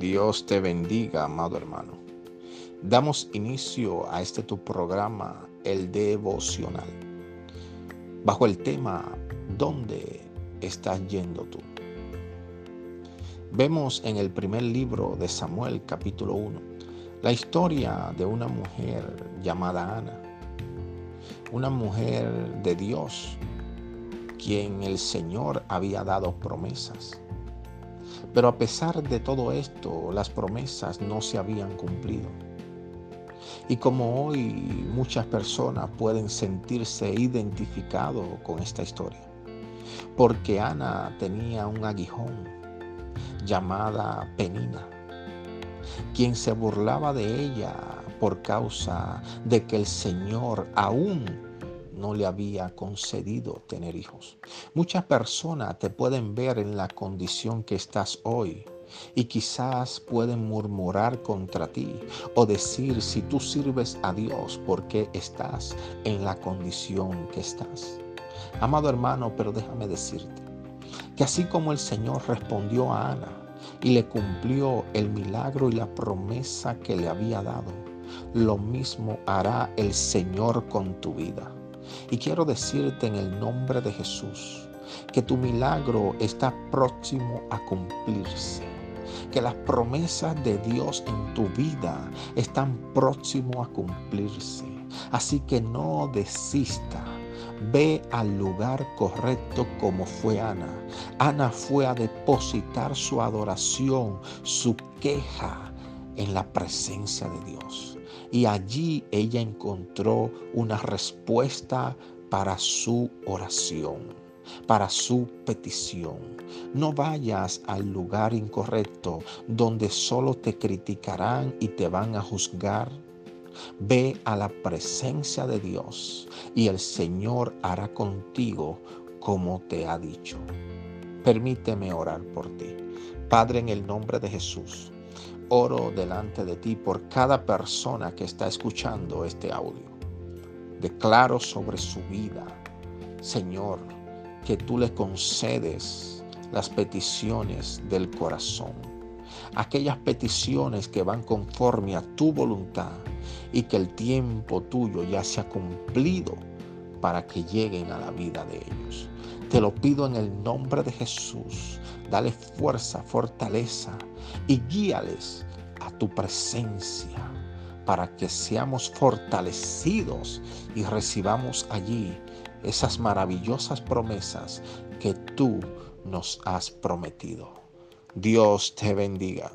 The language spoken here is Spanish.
Dios te bendiga, amado hermano. Damos inicio a este tu programa, el devocional, bajo el tema ¿Dónde estás yendo tú? Vemos en el primer libro de Samuel, capítulo 1, la historia de una mujer llamada Ana, una mujer de Dios, quien el Señor había dado promesas pero a pesar de todo esto, las promesas no se habían cumplido. Y como hoy muchas personas pueden sentirse identificados con esta historia, porque Ana tenía un aguijón llamada Penina, quien se burlaba de ella por causa de que el Señor aún no le había concedido tener hijos. Muchas personas te pueden ver en la condición que estás hoy y quizás pueden murmurar contra ti o decir si tú sirves a Dios porque estás en la condición que estás. Amado hermano, pero déjame decirte que así como el Señor respondió a Ana y le cumplió el milagro y la promesa que le había dado, lo mismo hará el Señor con tu vida. Y quiero decirte en el nombre de Jesús que tu milagro está próximo a cumplirse. Que las promesas de Dios en tu vida están próximo a cumplirse. Así que no desista. Ve al lugar correcto como fue Ana. Ana fue a depositar su adoración, su queja en la presencia de Dios. Y allí ella encontró una respuesta para su oración, para su petición. No vayas al lugar incorrecto donde solo te criticarán y te van a juzgar. Ve a la presencia de Dios y el Señor hará contigo como te ha dicho. Permíteme orar por ti. Padre, en el nombre de Jesús oro delante de ti por cada persona que está escuchando este audio. Declaro sobre su vida, Señor, que tú le concedes las peticiones del corazón. Aquellas peticiones que van conforme a tu voluntad y que el tiempo tuyo ya se ha cumplido para que lleguen a la vida de ellos. Te lo pido en el nombre de Jesús. Dale fuerza, fortaleza y guíales a tu presencia para que seamos fortalecidos y recibamos allí esas maravillosas promesas que tú nos has prometido. Dios te bendiga.